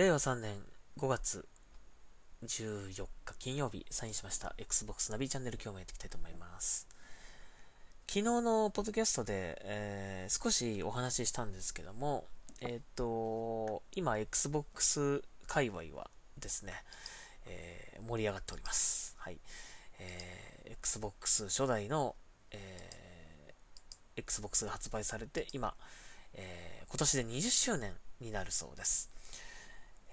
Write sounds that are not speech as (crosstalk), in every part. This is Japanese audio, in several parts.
令和3年5月14日金曜日サインしました Xbox ナビチャンネル今日もやっていきたいと思います。昨日のポッドキャストで、えー、少しお話ししたんですけども、えっ、と、今 Xbox 界隈はですね、えー、盛り上がっております。はい。えー、Xbox 初代の、えー、Xbox が発売されて今、えー、今年で20周年になるそうです。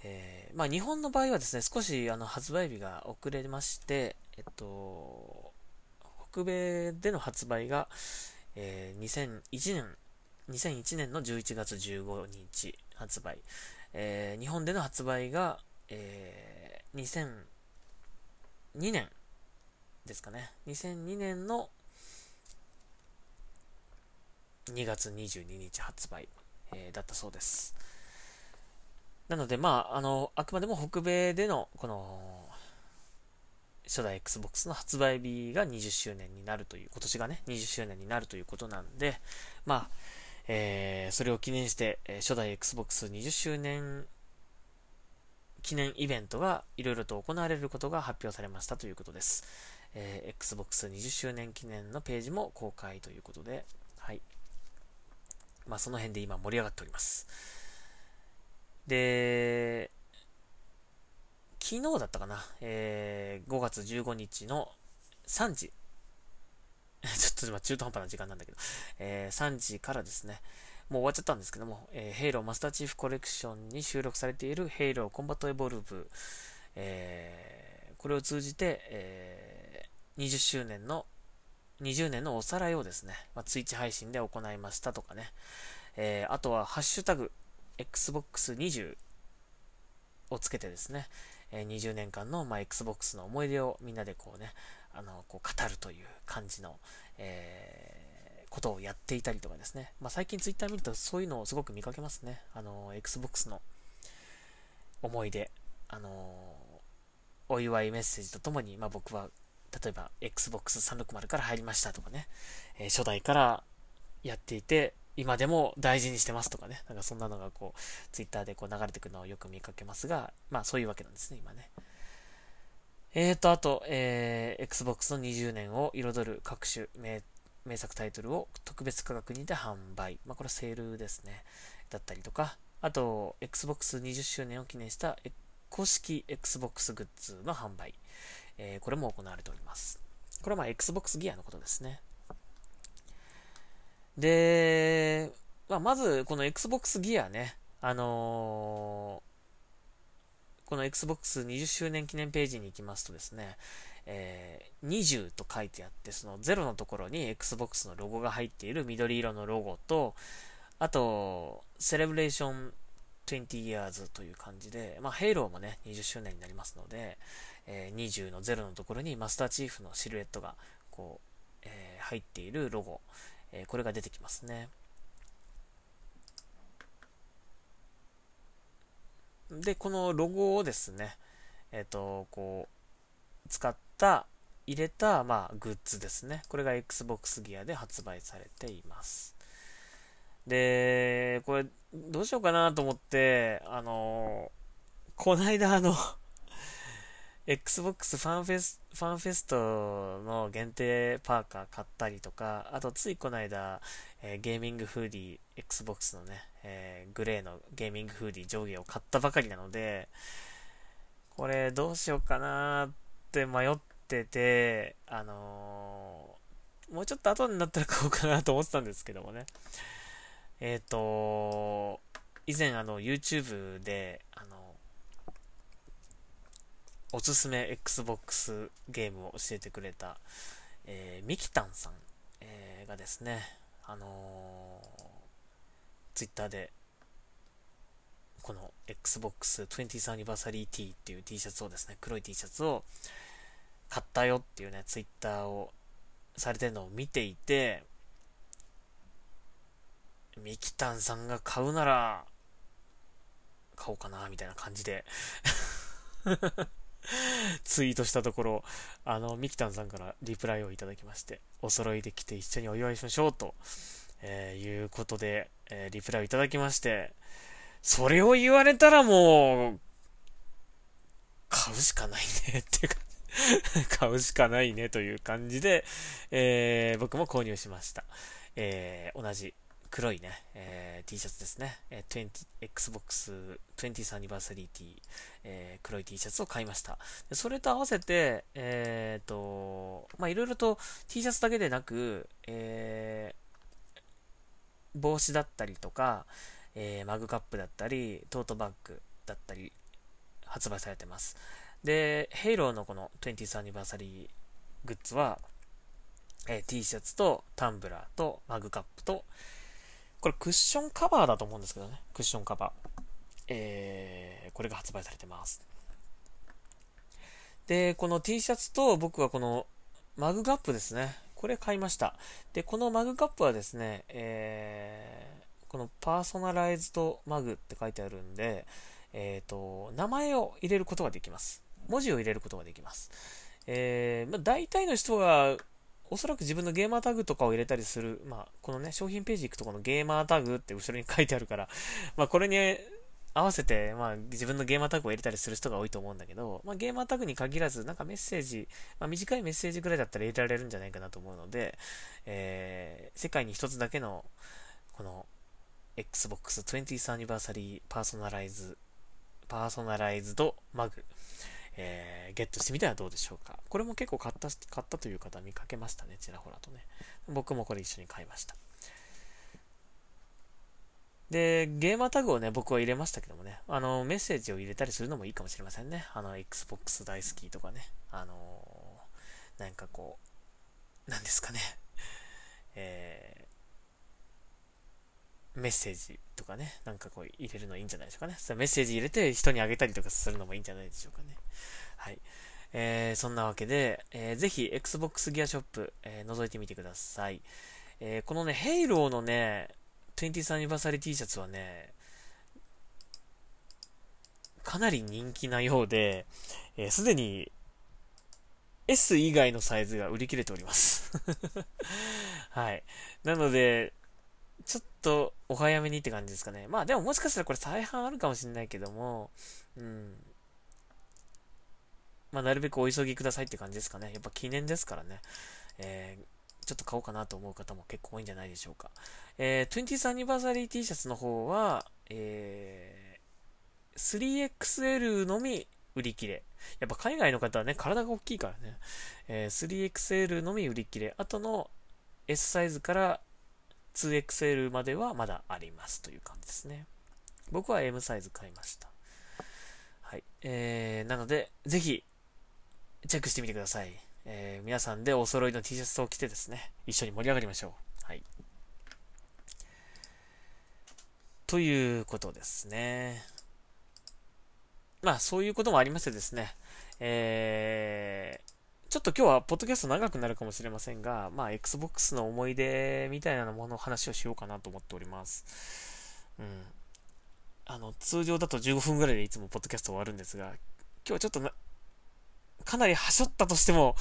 えー、まあ、日本の場合はですね、少しあの発売日が遅れまして、えっと、北米での発売が、えー、2001年、2001年の11月15日発売、えー、日本での発売が、えー、2002年ですかね、2002年の2月22日発売、えー、だったそうです。なので、まあ、あの、あくまでも北米での、この、初代 Xbox の発売日が20周年になるという、今年がね、20周年になるということなんで、まあ、えー、それを記念して、え初代 Xbox20 周年記念イベントがいろいろと行われることが発表されましたということです。えー、Xbox20 周年記念のページも公開ということで、はい。まあ、その辺で今盛り上がっております。で、昨日だったかな、えー、5月15日の3時。(laughs) ちょっと今中途半端な時間なんだけど、えー、3時からですね、もう終わっちゃったんですけども、えー、ヘイローマスターチーフコレクションに収録されているヘイローコンバットエボルブ、えー、これを通じて、えー、20周年の、20年のおさらいをですね、まあ、ツイッチ配信で行いましたとかね、えー、あとはハッシュタグ、Xbox20 をつけてですね、え20年間の、まあ、Xbox の思い出をみんなでこうね、あの、こう語るという感じの、えー、ことをやっていたりとかですね。まあ、最近 Twitter 見るとそういうのをすごく見かけますね。あの、Xbox の思い出、あの、お祝いメッセージとともに、まあ、僕は、例えば Xbox360 から入りましたとかね、えー、初代からやっていて、今でも大事にしてますとかね、なんかそんなのがこう、ツイッターでこう流れてくるのをよく見かけますが、まあそういうわけなんですね、今ね。えーと、あと、えー、Xbox の20年を彩る各種名名作タイトルを特別価格にて販売。まあこれはセールですね。だったりとか、あと、Xbox 20周年を記念した公式 Xbox グッズの販売。えー、これも行われております。これはまあ Xbox ギアのことですね。で、まあ、まず、この Xbox ギアね、あのー、この Xbox20 周年記念ページに行きますとですね、えー、20と書いてあって、その0のところに Xbox のロゴが入っている緑色のロゴと、あと、セレブレーション20 years という感じで、まあ、ヘイローもね、20周年になりますので、えー、20の0のところにマスターチーフのシルエットが、こう、えー、入っているロゴ、えこれが出てきますね。で、このロゴをですね、えっ、ー、と、こう、使った、入れた、まあ、グッズですね。これが Xbox ギアで発売されています。で、これ、どうしようかなと思って、あの、こないだあの Xbox ファンフェス、ファンフェストの限定パーカー買ったりとか、あとついこの間、えー、ゲーミングフーディー、Xbox のね、えー、グレーのゲーミングフーディー上下を買ったばかりなので、これどうしようかなって迷ってて、あのー、もうちょっと後になったら買おうかなと思ってたんですけどもね。えっ、と、以前あの YouTube で、あの、おすすめ Xbox ゲームを教えてくれた、えー、ミキタンさん、えー、がですね、あのー、Twitter で、この Xbox 20th Anniversary T っていう T シャツをですね、黒い T シャツを買ったよっていうね、Twitter をされてるのを見ていて、ミキタンさんが買うなら、買おうかな、みたいな感じで。(laughs) (laughs) ツイートしたところ、あの、ミキタンさんからリプライをいただきまして、お揃いで来て一緒にお祝いしましょうと、えー、いうことで、えー、リプライをいただきまして、それを言われたらもう、買うしかないねってか (laughs) 買うしかないねという感じで、えー、僕も購入しました。えー、同じ黒いね、えー、T シャツですね。えー、Xbox 20th Anniversary T、えー、黒い T シャツを買いました。それと合わせて、えーと、まあ、いろいろと T シャツだけでなく、えー、帽子だったりとか、えー、マグカップだったり、トートバッグだったり、発売されてます。で、ヘイローのこの 20th Anniversary グッズは、えー、T シャツとタンブラーとマグカップと、これクッションカバーだと思うんですけどね。クッションカバー。えー、これが発売されてます。で、この T シャツと僕はこのマグカップですね。これ買いました。で、このマグカップはですね、えー、このパーソナライズドマグって書いてあるんで、えっ、ー、と、名前を入れることができます。文字を入れることができます。えー、まあ、大体の人がおそらく自分のゲーマータグとかを入れたりする、まあ、このね、商品ページ行くとこのゲーマータグって後ろに書いてあるから、(laughs) まあ、これに合わせて、まあ、自分のゲーマータグを入れたりする人が多いと思うんだけど、まあ、ゲーマータグに限らず、なんかメッセージ、まあ、短いメッセージぐらいだったら入れられるんじゃないかなと思うので、えー、世界に一つだけの、この、Xbox 20th Anniversary パーソえー、ゲットしてみてはどうでしょうか。これも結構買った、買ったという方見かけましたね、ちらほらとね。僕もこれ一緒に買いました。で、ゲーマータグをね、僕は入れましたけどもね、あの、メッセージを入れたりするのもいいかもしれませんね。あの、Xbox 大好きとかね、あのー、なんかこう、なんですかね、えメッセージとかね、なんかこう入れるのいいんじゃないでしょうかね。そメッセージ入れて人にあげたりとかするのもいいんじゃないでしょうかね。はい。えー、そんなわけで、えー、ぜひ Xbox ギアショップ、えー、覗いてみてください。えー、このね、ヘイローのね、20th アニバーサリー T シャツはね、かなり人気なようで、す、えー、で、に S 以外のサイズが売り切れております (laughs) はい。なので、ちょっとお早めにって感じですかね。まあでももしかしたらこれ再販あるかもしれないけども、うん。まあなるべくお急ぎくださいって感じですかね。やっぱ記念ですからね。えー、ちょっと買おうかなと思う方も結構多いんじゃないでしょうか。えー、20th Anniversary T シャツの方は、えー、3XL のみ売り切れ。やっぱ海外の方はね、体が大きいからね。えー、3XL のみ売り切れ。あとの S サイズから 2XL まではまだありますという感じですね。僕は M サイズ買いました。はい。えー、なので、ぜひ、チェックしてみてください。えー、皆さんでお揃いの T シャツを着てですね、一緒に盛り上がりましょう。はい。ということですね。まあ、そういうこともありましてですね、えー、ちょっと今日はポッドキャスト長くなるかもしれませんが、まあ、Xbox の思い出みたいなものの話をしようかなと思っております。うん。あの、通常だと15分ぐらいでいつもポッドキャスト終わるんですが、今日はちょっとな、かなりはしょったとしても、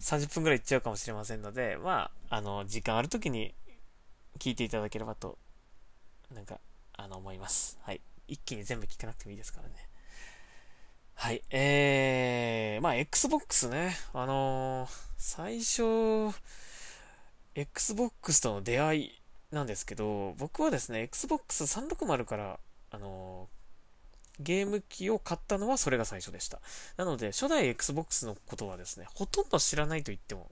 30分ぐらいいっちゃうかもしれませんので、まあ、あの、時間ある時に聞いていただければと、なんか、あの、思います。はい。一気に全部聞かなくてもいいですからね。はい。えー、まあ、Xbox ね。あのー、最初、Xbox との出会いなんですけど、僕はですね、Xbox 360から、あのー、ゲーム機を買ったのはそれが最初でした。なので、初代 Xbox のことはですね、ほとんど知らないと言っても、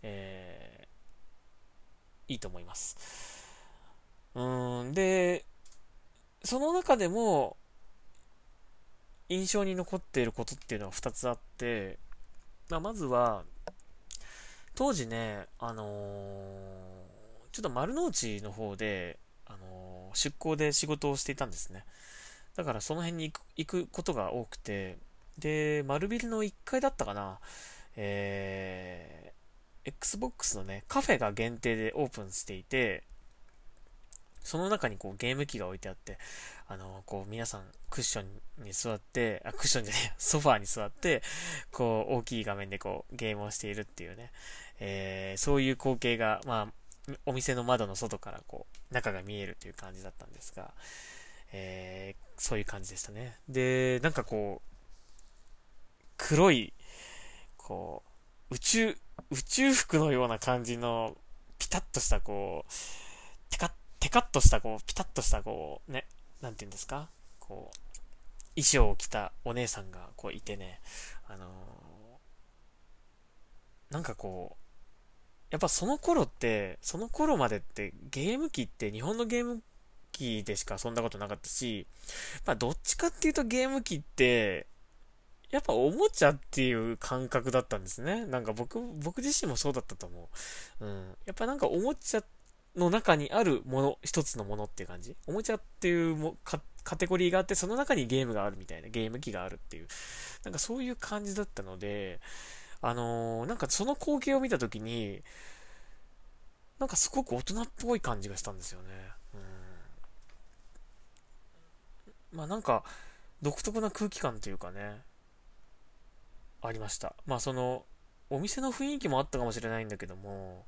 えー、いいと思います。うん、で、その中でも、印象に残っていることっていうのは2つあって、まあ、まずは、当時ね、あのー、ちょっと丸の内の方で、あのー、出向で仕事をしていたんですね。だからその辺に行く行くことが多くて、で、丸ビルの1階だったかな、えー、Xbox のね、カフェが限定でオープンしていて、その中にこうゲーム機が置いてあって、あの、こう皆さんクッションに座って、あ、クッションじゃねえ、ソファーに座って、こう大きい画面でこうゲームをしているっていうね、えー、そういう光景が、まあ、お店の窓の外からこう、中が見えるという感じだったんですが、えー、そういう感じでしたね。で、なんかこう、黒い、こう、宇宙、宇宙服のような感じの、ピタッとしたこう、テカッ、テカッとしたこう、ピタッとしたこう、ね、なんて言うんですか？こう、衣装を着たお姉さんがこういてね、あのー、なんかこう、やっぱその頃って、その頃までってゲーム機って日本のゲーム機でしか遊んだことなかったし、まあどっちかっていうとゲーム機って、やっぱおもちゃっていう感覚だったんですね。なんか僕、僕自身もそうだったと思う。うん。やっぱなんかおもちゃっての中にあるもの、一つのものっていう感じ？おもちゃっていうもカテゴリーがあって、その中にゲームがあるみたいな、ゲーム機があるっていう。なんかそういう感じだったので、あのー、なんかその光景を見たときに、なんかすごく大人っぽい感じがしたんですよね。うん。まあなんか、独特な空気感というかね、ありました。まあその、お店の雰囲気もあったかもしれないんだけども、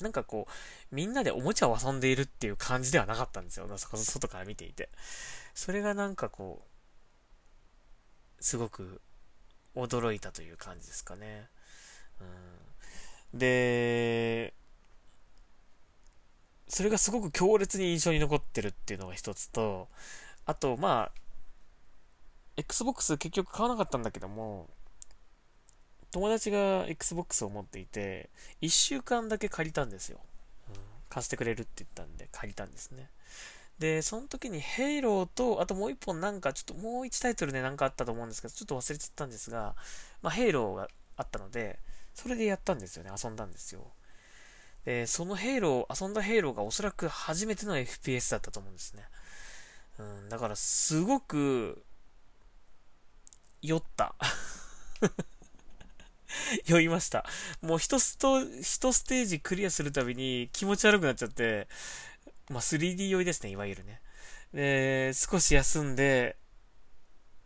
なんかこう、みんなでおもちゃを遊んでいるっていう感じではなかったんですよ。外から見ていて。それがなんかこう、すごく驚いたという感じですかね。うん、で、それがすごく強烈に印象に残ってるっていうのが一つと、あと、まあ、Xbox 結局買わなかったんだけども、友達が Xbox を持っていて、1週間だけ借りたんですよ。うん、貸してくれるって言ったんで借りたんですね。で、その時にヘイローと、あともう一本なんか、ちょっともう一タイトルでなんかあったと思うんですけど、ちょっと忘れちゃったんですが、まあ、ヘイローがあったので、それでやったんですよね。遊んだんですよ。で、そのヘイロー、遊んだヘイローがおそらく初めての FPS だったと思うんですね。うん、だからすごく、酔った。(laughs) 酔いました。もう一スト、一ステージクリアするたびに気持ち悪くなっちゃって、まあ、3D 酔いですね、いわゆるね。で、少し休んで、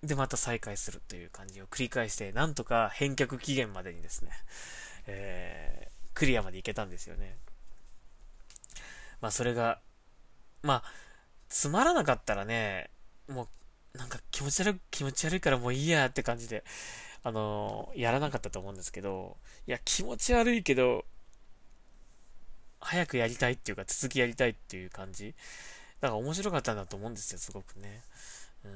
で、また再開するという感じを繰り返して、なんとか返却期限までにですね、えー、クリアまで行けたんですよね。まあ、それが、まあ、つまらなかったらね、もう、なんか気持ち悪い、気持ち悪いからもういいやって感じで、あの、やらなかったと思うんですけど、いや、気持ち悪いけど、早くやりたいっていうか、続きやりたいっていう感じ。だから面白かったんだと思うんですよ、すごくね。うん。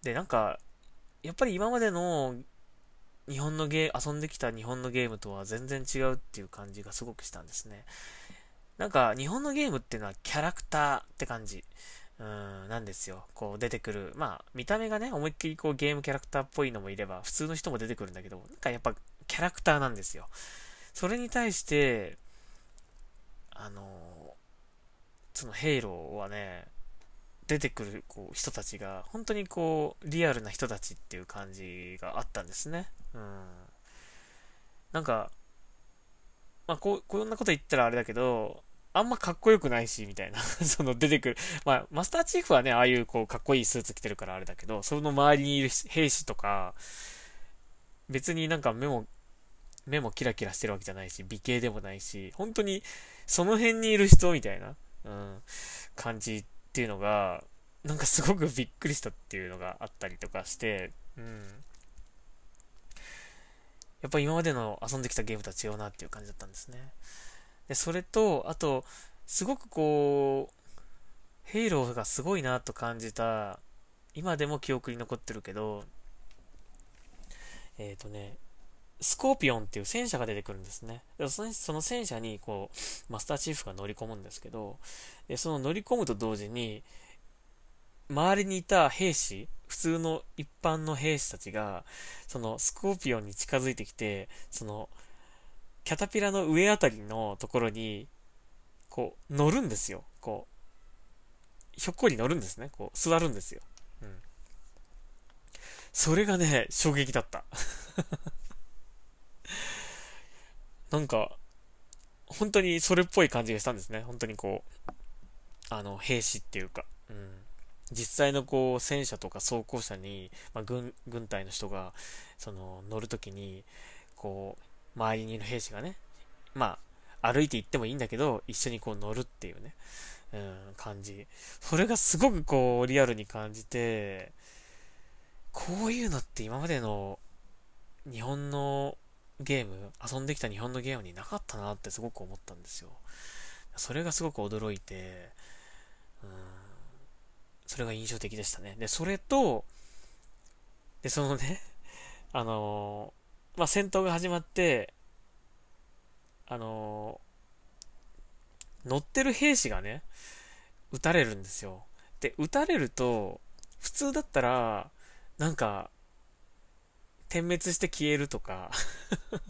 で、なんか、やっぱり今までの日本のゲー、遊んできた日本のゲームとは全然違うっていう感じがすごくしたんですね。なんか、日本のゲームっていうのはキャラクターって感じ。うん、なんですよ。こう出てくる。まあ、見た目がね、思いっきりこうゲームキャラクターっぽいのもいれば、普通の人も出てくるんだけど、なんかやっぱキャラクターなんですよ。それに対して、あの、そのヘイローはね、出てくるこう人たちが、本当にこう、リアルな人たちっていう感じがあったんですね。うん。なんか、まあ、こう、こんなこと言ったらあれだけど、あんまかっこよくないし、みたいな (laughs) その出てくる。まあ、マスターチーフはね、ああいうこう、かっこいいスーツ着てるからあれだけど、その周りにいる兵士とか、別になんか目も目もキラキラしてるわけじゃないし、美形でもないし、本当にその辺にいる人みたいな、うん、感じっていうのが、なんかすごくびっくりしたっていうのがあったりとかして、うん。やっぱ今までの遊んできたゲームとは違うなっていう感じだったんですね。で、それと、あと、すごくこう、ヘイローがすごいなと感じた、今でも記憶に残ってるけど、えっ、ー、とね、スコーピオンっていう戦車が出てくるんですね。その戦車に、こう、マスターチーフが乗り込むんですけど、でその乗り込むと同時に、周りにいた兵士、普通の一般の兵士たちが、そのスコーピオンに近づいてきて、その、キャタピラの上あたりのところに、こう、乗るんですよ。こう、ひょっこり乗るんですね。こう、座るんですよ。うん。それがね、衝撃だった。(laughs) なんか、本当にそれっぽい感じがしたんですね。本当にこう、あの、兵士っていうか、うん。実際のこう、戦車とか装甲車に、まあ、軍、軍隊の人が、その、乗るときに、こう、周りにいる兵士がね、まあ歩いて行ってもいいんだけど、一緒にこう乗るっていうね、うん、感じ。それがすごくこう、リアルに感じて、こういうのって今までの日本のゲーム、遊んできた日本のゲームになかったなってすごく思ったんですよ。それがすごく驚いて、うん、それが印象的でしたね。で、それと、で、そのね、あの、まあ、戦闘が始まって、あのー、乗ってる兵士がね、撃たれるんですよ。で、撃たれると、普通だったら、なんか、点滅して消えるとか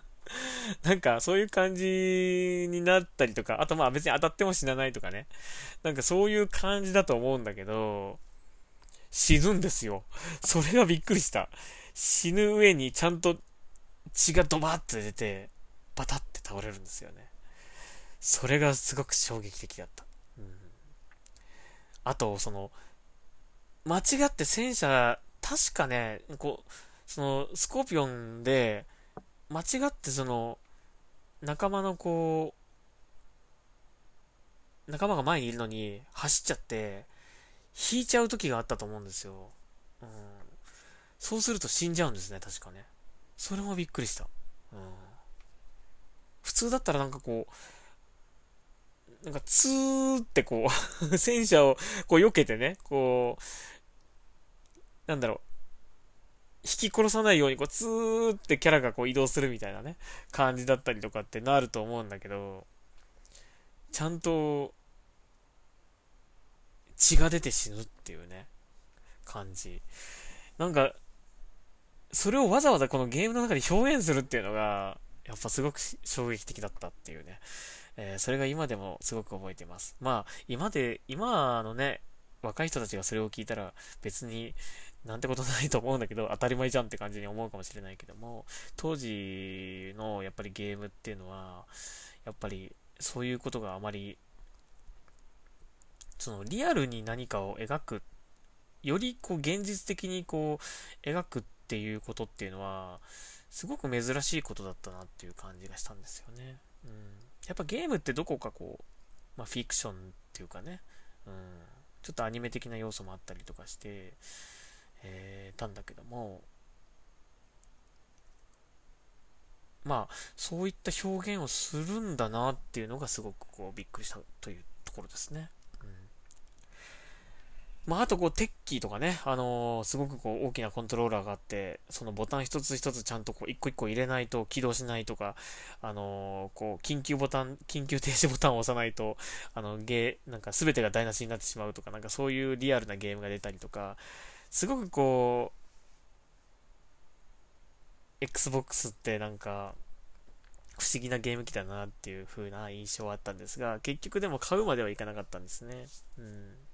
(laughs) なんかそういう感じになったりとか、あとまあ別に当たっても死なないとかね。なんかそういう感じだと思うんだけど、死ぬんですよ。それがびっくりした。死ぬ上にちゃんと血がドバーって出て、バタって倒れるんですよね。それがすごく衝撃的だった。うん、あと、その、間違って戦車、確かね、こう、その、スコーピオンで、間違ってその、仲間のこう、仲間が前にいるのに走っちゃって、引いちゃう時があったと思うんですよ。うん。そうすると死んじゃうんですね、確かね。それもびっくりした。うん。普通だったらなんかこう、なんかツーってこう (laughs) 戦車をこう避けてね、こう、なんだろう、轢き殺さないようにこうツーってキャラがこう移動するみたいなね、感じだったりとかってなると思うんだけど、ちゃんと血が出て死ぬっていうね、感じ。なんか、それをわざわざこのゲームの中で表現するっていうのが、やっぱすごく衝撃的だったっていうね。えー、それが今でもすごく覚えてます。まあ、今で、今のね、若い人たちがそれを聞いたら別になんてことないと思うんだけど、当たり前じゃんって感じに思うかもしれないけども、当時のやっぱりゲームっていうのは、やっぱりそういうことがあまり、そのリアルに何かを描く、よりこう現実的にこう描くっっていうことっていうのは、すごく珍しいことだったなっていう感じがしたんですよね。うん。やっぱゲームってどこかこう、まあフィクションっていうかね、うん。ちょっとアニメ的な要素もあったりとかして、えー、たんだけども、まあ、そういった表現をするんだなっていうのがすごくこうびっくりしたというところですね。まあ、あとこう、テッキーとかね、あのー、すごくこう、大きなコントローラーがあって、そのボタン一つ一つちゃんとこう、一個一個入れないと起動しないとか、あのー、こう、緊急ボタン、緊急停止ボタンを押さないと、あの、ゲー、なんか全てが台無しになってしまうとか、なんかそういうリアルなゲームが出たりとか、すごくこう、Xbox ってなんか、不思議なゲーム機だなっていう風な印象はあったんですが、結局でも買うまではいかなかったんですね。うん。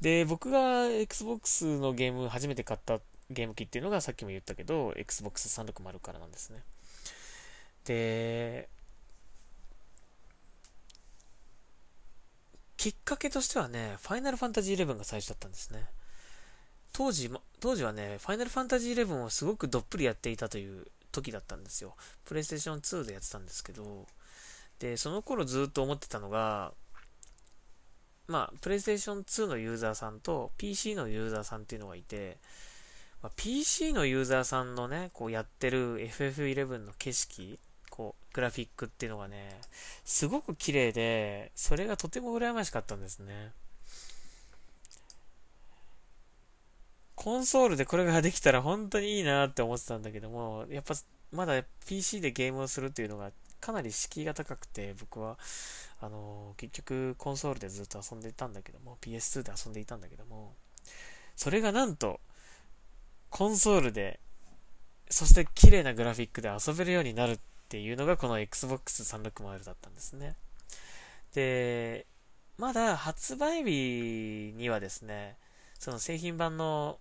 で、僕が Xbox のゲーム初めて買ったゲーム機っていうのがさっきも言ったけど、Xbox 360からなんですね。で、きっかけとしてはね、ファイナルファンタジー11が最初だったんですね。当時、当時はね、ファイナルファンタジー11をすごくどっぷりやっていたという時だったんですよ。プレイステーション2でやってたんですけど、で、その頃ずっと思ってたのが、まあ、プレイステーション2のユーザーさんと PC のユーザーさんっていうのがいて、まあ、PC のユーザーさんのね、こうやってる FF11 の景色、こう、グラフィックっていうのがね、すごく綺麗で、それがとても羨ましかったんですね。コンソールでこれができたら本当にいいなって思ってたんだけども、やっぱまだ PC でゲームをするっていうのがかなり敷居が高くて、僕は、あのー、結局コンソールでずっと遊んでいたんだけども、PS2 で遊んでいたんだけども、それがなんと、コンソールで、そして綺麗なグラフィックで遊べるようになるっていうのがこの Xbox 360だったんですね。で、まだ発売日にはですね、その製品版の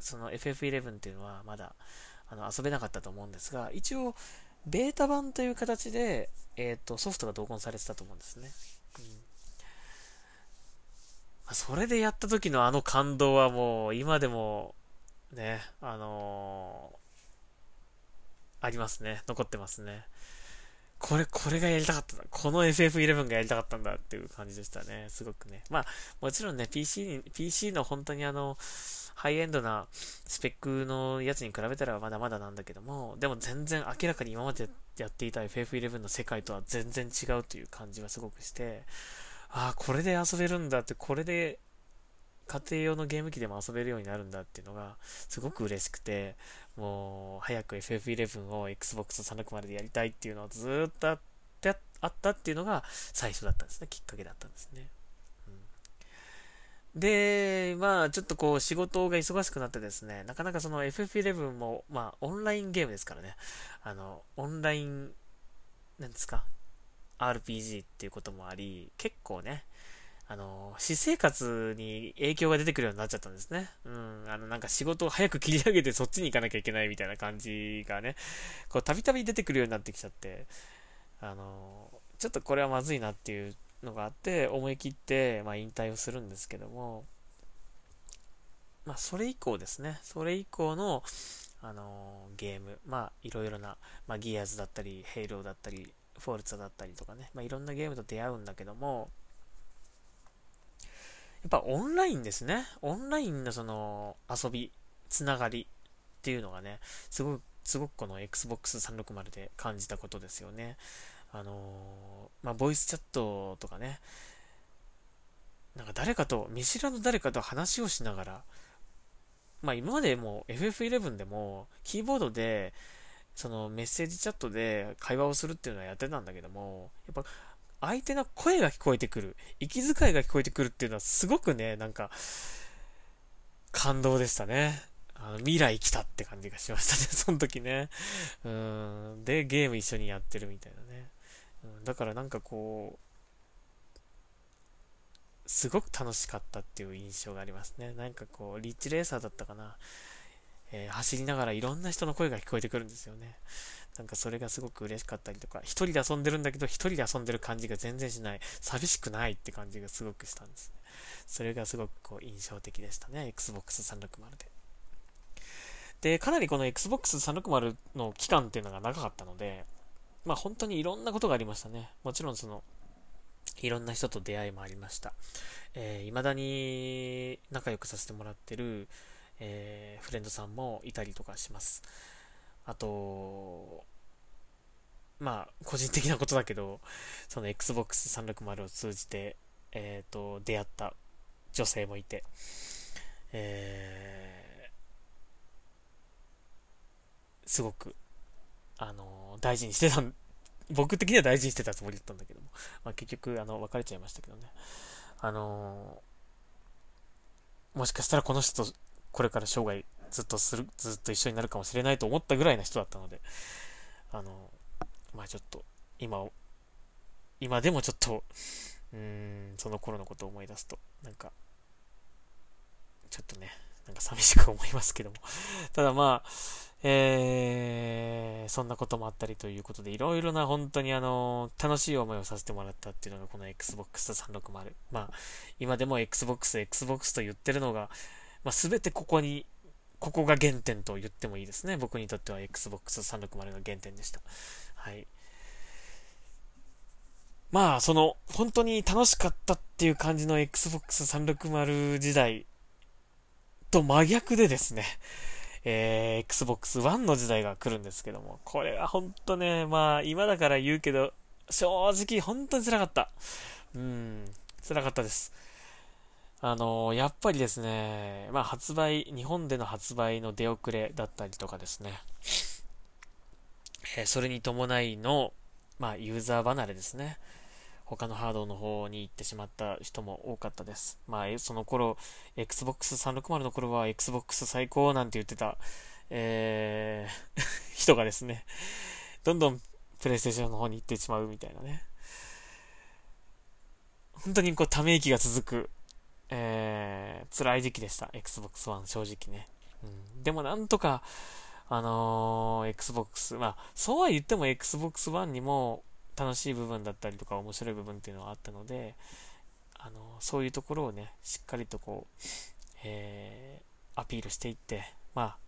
その FF11 っていうのはまだあの遊べなかったと思うんですが、一応、ベータ版という形で、えっ、ー、と、ソフトが同梱されてたと思うんですね。うん、それでやった時のあの感動はもう、今でも、ね、あのー、ありますね。残ってますね。これ、これがやりたかったんだ。この FF11 がやりたかったんだっていう感じでしたね。すごくね。まあ、もちろんね、PC に、PC の本当にあの、ハイエンドなスペックのやつに比べたらまだまだなんだけども、でも全然明らかに今までやっていた FF11 の世界とは全然違うという感じがすごくして、ああ、これで遊べるんだって、これで家庭用のゲーム機でも遊べるようになるんだっていうのがすごく嬉しくて、もう早く FF11 を Xbox 360でやりたいっていうのをずっとあったっていうのが最初だったんですね。きっかけだったんですね。で、まあ、ちょっとこう、仕事が忙しくなってですね、なかなかその FF11 も、まあ、オンラインゲームですからね、あの、オンライン、なんですか、RPG っていうこともあり、結構ね、あの、私生活に影響が出てくるようになっちゃったんですね。うん。あの、なんか仕事を早く切り上げてそっちに行かなきゃいけないみたいな感じがね、こう、たびたび出てくるようになってきちゃって、あの、ちょっとこれはまずいなっていうのがあって、思い切って、まあ、引退をするんですけども、まあ、それ以降ですね、それ以降の、あのゲーム、まあ、いろいろな、まあ、ギアーズだったり、ヘイローだったり、フォルツァだったりとかね、まあ、いろんなゲームと出会うんだけども、やっぱオンラインですね。オンラインのその遊び、つながりっていうのがね、すごく、すごくこの Xbox 360で感じたことですよね。あのー、まあ、ボイスチャットとかね、なんか誰かと、見知らぬ誰かと話をしながら、まあ今までも FF11 でも、キーボードで、そのメッセージチャットで会話をするっていうのはやってたんだけども、やっぱ相手の声が聞こえてくる、息遣いが聞こえてくるっていうのはすごくね、なんか、感動でしたね。あの未来来たって感じがしましたね、その時ね。うん。で、ゲーム一緒にやってるみたいなね。だからなんかこう、すごく楽しかったっていう印象がありますね。なんかこう、リッチレーサーだったかな。えー、走りながらいろんな人の声が聞こえてくるんですよね。なんかそれがすごく嬉しかったりとか、一人で遊んでるんだけど、一人で遊んでる感じが全然しない。寂しくないって感じがすごくしたんですね。それがすごくこう印象的でしたね。Xbox 360で。で、かなりこの Xbox 360の期間っていうのが長かったので、まあ本当にいろんなことがありましたね。もちろんその、いろんな人と出会いもありました。えー、未だに仲良くさせてもらってる、えー、フレンドさんもいたりとかします。あと、まあ、個人的なことだけど、その Xbox 360を通じて、えっ、ー、と、出会った女性もいて、えー、すごく、あの、大事にしてた (laughs) 僕的には大事にしてたつもりだったんだけども、まあ、結局、あの、別れちゃいましたけどね。あのもしかしたらこの人とこれから生涯ずっとする、ずっと一緒になるかもしれないと思ったぐらいな人だったので、あの、まあちょっと、今、今でもちょっと、うーん、その頃のことを思い出すと、なんか、ちょっとね、なんか寂しく思いますけども。(laughs) ただまあ、えー、そんなこともあったりということで、いろいろな本当にあの、楽しい思いをさせてもらったっていうのがこの Xbox 360。まあ、今でも Xbox、Xbox と言ってるのが、まあ、すべてここにここが原点と言ってもいいですね。僕にとっては Xbox 360が原点でした。はい。まあ、その、本当に楽しかったっていう感じの Xbox 360時代と真逆でですね、えー、Xbox One の時代が来るんですけども、これは本当ね、まあ、今だから言うけど、正直本当に辛かった。うん、辛かったです。あのやっぱりですね、まあ発売、日本での発売の出遅れだったりとかですね、えそれに伴いの、まあユーザー離れですね。他のハードの方に行ってしまった人も多かったです。まあ、その頃、Xbox 360の頃は Xbox 最高なんて言ってた、えー (laughs) 人がですね、どんどんプレイステーションの方に行ってしまうみたいなね。本当にこう、ため息が続くえー、辛い時期でした。Xbox One、正直ね。うん、でもなんとか、あのー、Xbox、まあ、そうは言っても Xbox One にも楽しい部分だったりとか面白い部分っていうのはあったので、あの、そういうところをね、しっかりとこう、えー、アピールしていって、まあ、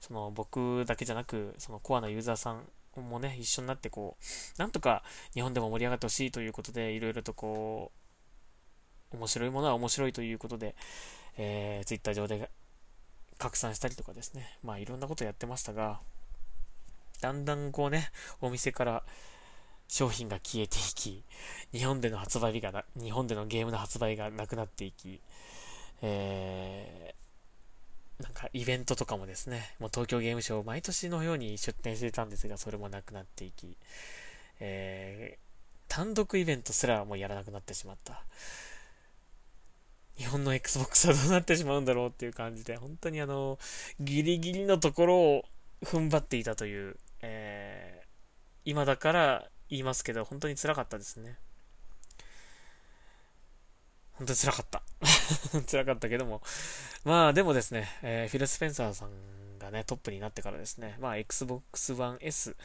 その僕だけじゃなく、そのコアなユーザーさんもね、一緒になってこう、なんとか日本でも盛り上がってほしいということで、いろいろとこう、面白いものは面白いということで、えー、Twitter 上で拡散したりとかですね、まあいろんなことやってましたが、だんだんこうね、お店から商品が消えていき、日本での発売日がな、日本でのゲームの発売がなくなっていき、えー、なんかイベントとかもですね、もう東京ゲームショウ毎年のように出展してたんですが、それもなくなっていき、えー、単独イベントすらもうやらなくなってしまった。日本の Xbox はどうなってしまうんだろうっていう感じで、本当にあの、ギリギリのところを踏ん張っていたという、えー、今だから言いますけど、本当に辛かったですね。本当に辛かった。(laughs) 辛かったけども。まあでもですね、えー、フィル・スペンサーさんがね、トップになってからですね、まあ Xbox One S、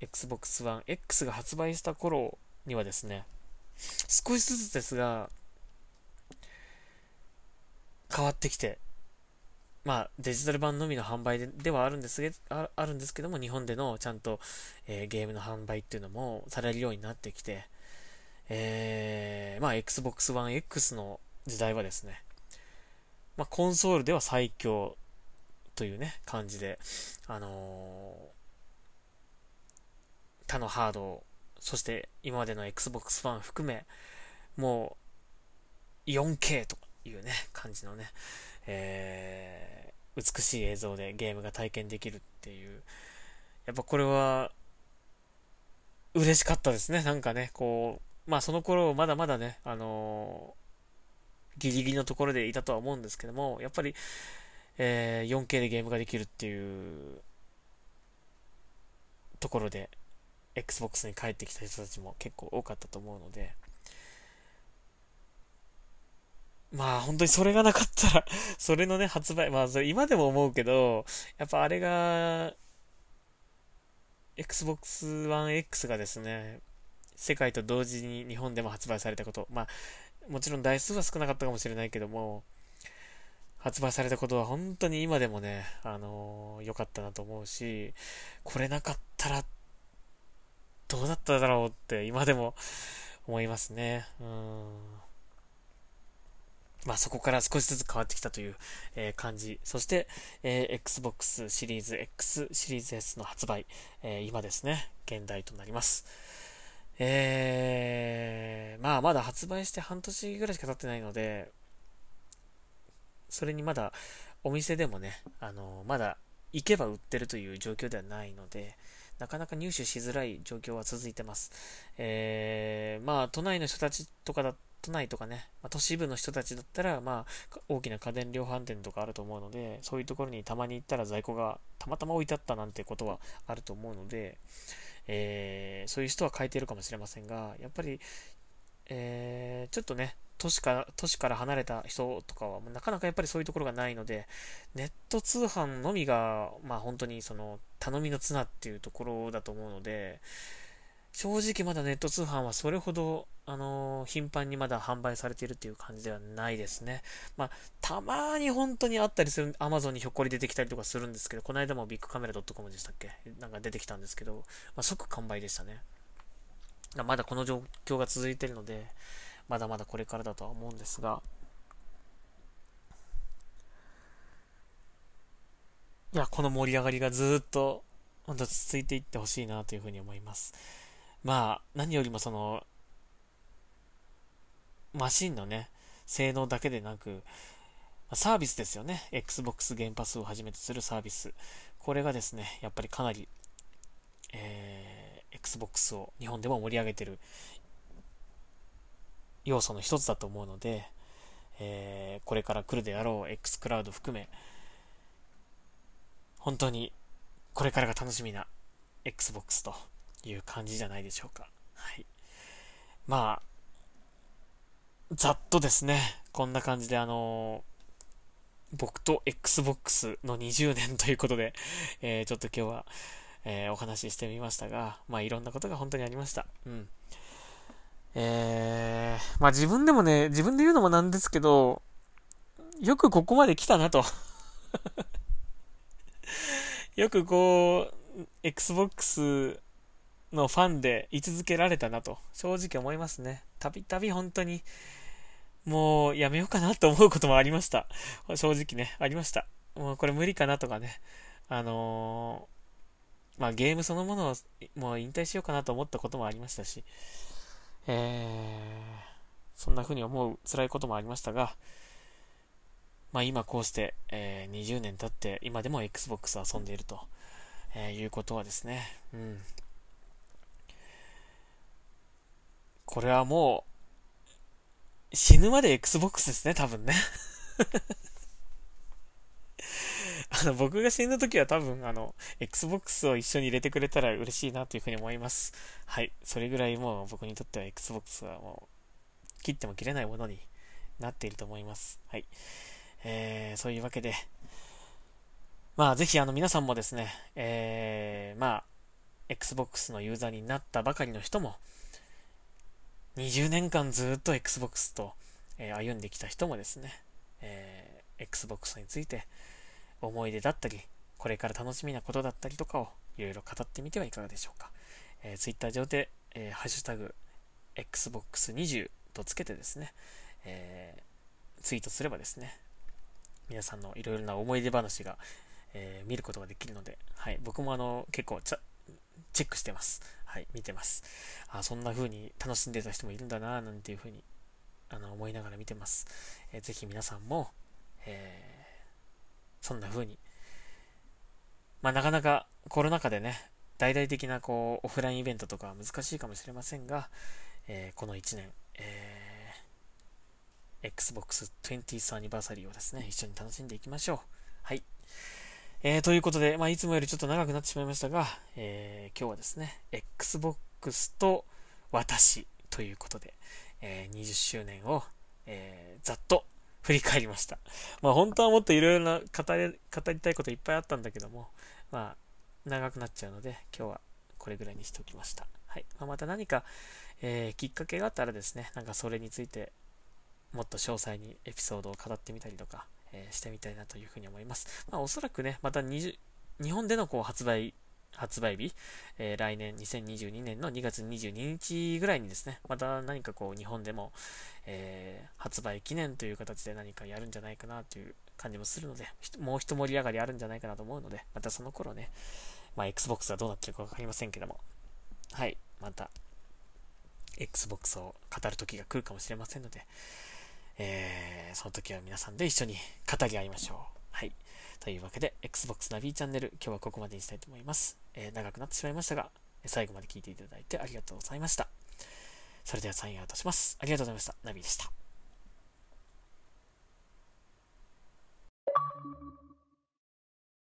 Xbox One X が発売した頃にはですね、少しずつですが、変わってきて、まあ、デジタル版のみの販売でではあるんですけああるんですけども、日本でのちゃんと、えー、ゲームの販売っていうのもされるようになってきて、えー、まあ、Xbox One X の時代はですね、まあ、コンソールでは最強というね、感じで、あのー、他のハード、そして今までの Xbox One 含め、もう 4K とか。いうね、感じのね、えー、美しい映像でゲームが体験できるっていう、やっぱこれは、嬉しかったですね、なんかね、こう、まあその頃まだまだね、あのー、ギリギリのところでいたとは思うんですけども、やっぱり、えー、4K でゲームができるっていうところで、Xbox に帰ってきた人たちも結構多かったと思うので、まあ本当にそれがなかったら (laughs) それのね、発売、まあそれ今でも思うけど、やっぱあれが、Xbox One X がですね、世界と同時に日本でも発売されたこと、まあ、もちろん台数は少なかったかもしれないけども、発売されたことは本当に今でもね、あのー、良かったなと思うし、これなかったら、どうだっただろうって今でも思いますね。うん。まあそこから少しずつ変わってきたという、えー、感じ。そして、えー、Xbox シリーズ X シリーズ S の発売、えー、今ですね、現代となります。えー、まあまだ発売して半年ぐらいしか経ってないので、それにまだお店でもね、あのまだ行けば売ってるという状況ではないので、なかなか入手しづらい状況は続いてます。えー、まあ都内の人たちとかだ都内とかね、まあ、都市部の人たちだったら、まあ、大きな家電量販店とかあると思うので、そういうところにたまに行ったら在庫がたまたま置いてあったなんてことはあると思うので、えー、そういう人は変えているかもしれませんが、やっぱり、えー、ちょっとね、都市か、都市から離れた人とかは、なかなかやっぱりそういうところがないので、ネット通販のみが、まあ本当にその、頼みの綱っていうところだと思うので、正直まだネット通販はそれほど、あのー、頻繁にまだ販売されているっていう感じではないですね。まあ、たまに本当にあったりする、Amazon にひょっこり出てきたりとかするんですけど、この間もビッグカメラ .com でしたっけ？なんか出てきたんですけど、まあ、即完売でしたね。まだこの状況が続いているので、まだまだこれからだとは思うんですが、いや、この盛り上がりがずっと、本当続いていってほしいなというふうに思います。まあ、何よりもその、マシンのね、性能だけでなく、サービスですよね。Xbox ゲームパスをはじめとするサービス。これがですね、やっぱりかなり、えー、Xbox を日本でも盛り上げてる要素の一つだと思うので、えー、これから来るであろう X クラウド含め、本当にこれからが楽しみな Xbox という感じじゃないでしょうか。はい。まあ、ざっとですね、こんな感じであのー、僕と Xbox の20年ということで、えー、ちょっと今日は、えー、お話ししてみましたが、まあいろんなことが本当にありました。うん。えー、まあ自分でもね、自分で言うのもなんですけど、よくここまで来たなと (laughs) よくこう、Xbox のファンで居続けられたなと、正直思いますね。たびたび本当に、もうやめようかなと思うこともありました。正直ね、ありました。もうこれ無理かなとかね、あのー、まあゲームそのものをもう引退しようかなと思ったこともありましたし、えー、そんな風に思う辛いこともありましたが、まあ今こうして、えー、20年経って今でも Xbox 遊んでいると、えー、いうことはですね、うん。これはもう、死ぬまで Xbox ですね、多分ね。(laughs) あの、僕が死ぬ時は多分、あの、Xbox を一緒に入れてくれたら嬉しいなというふうに思います。はい。それぐらいもう僕にとっては Xbox はもう、切っても切れないものになっていると思います。はい。えー、そういうわけで、まあ、ぜひあの皆さんもですね、えー、まあ、Xbox のユーザーになったばかりの人も、20年間ずっと Xbox と、えー、歩んできた人もですね、えー、Xbox について思い出だったり、これから楽しみなことだったりとかをいろいろ語ってみてはいかがでしょうか。えー、Twitter 上で、えー、ハッシュタグ Xbox20 とつけてですね、えー、ツイートすればですね、皆さんのいろいろな思い出話が、えー、見ることができるので、はい、僕もあの、結構チチェックしてます。はい、見てます。あ、そんな風に楽しんでた人もいるんだな、なんていう風に、あの、思いながら見てます。えー、ぜひ皆さんも、えー、そんな風に、まあ、なかなかコロナ禍でね、大々的なこう、オフラインイベントとかは難しいかもしれませんが、えー、この1年、えー Xbox 20th アニバーサリーをですね、一緒に楽しんでいきましょう。はい。えー、ということで、まあ、いつもよりちょっと長くなってしまいましたが、えー、今日はですね、Xbox と私ということで、えー、20周年を、えー、ざっと振り返りました。まあ、本当はもっといろいろな語り、語りたいこといっぱいあったんだけども、まあ、長くなっちゃうので、今日はこれぐらいにしておきました。はい。まあ、また何か、えー、きっかけがあったらですね、なんかそれについてもっと詳細にエピソードを語ってみたりとか、えー、してみたいなというふうに思います。まあ、おそらくね、また日本でのこう発売、発売日、えー、来年2022年の2月22日ぐらいにですね、また何かこう日本でも、えー、発売記念という形で何かやるんじゃないかなという感じもするので、もう一盛り上がりあるんじゃないかなと思うので、またその頃ね、まあ、Xbox はどうなってるかわかりませんけども、はい、また Xbox を語る時が来るかもしれませんので、えー、その時は皆さんで一緒に語り合いましょう。はい。というわけで、Xbox ナビチャンネル、今日はここまでにしたいと思います。えー、長くなってしまいましたが、最後まで聞いていただいてありがとうございました。それではサインアウトします。ありがとうございました。ナビでした。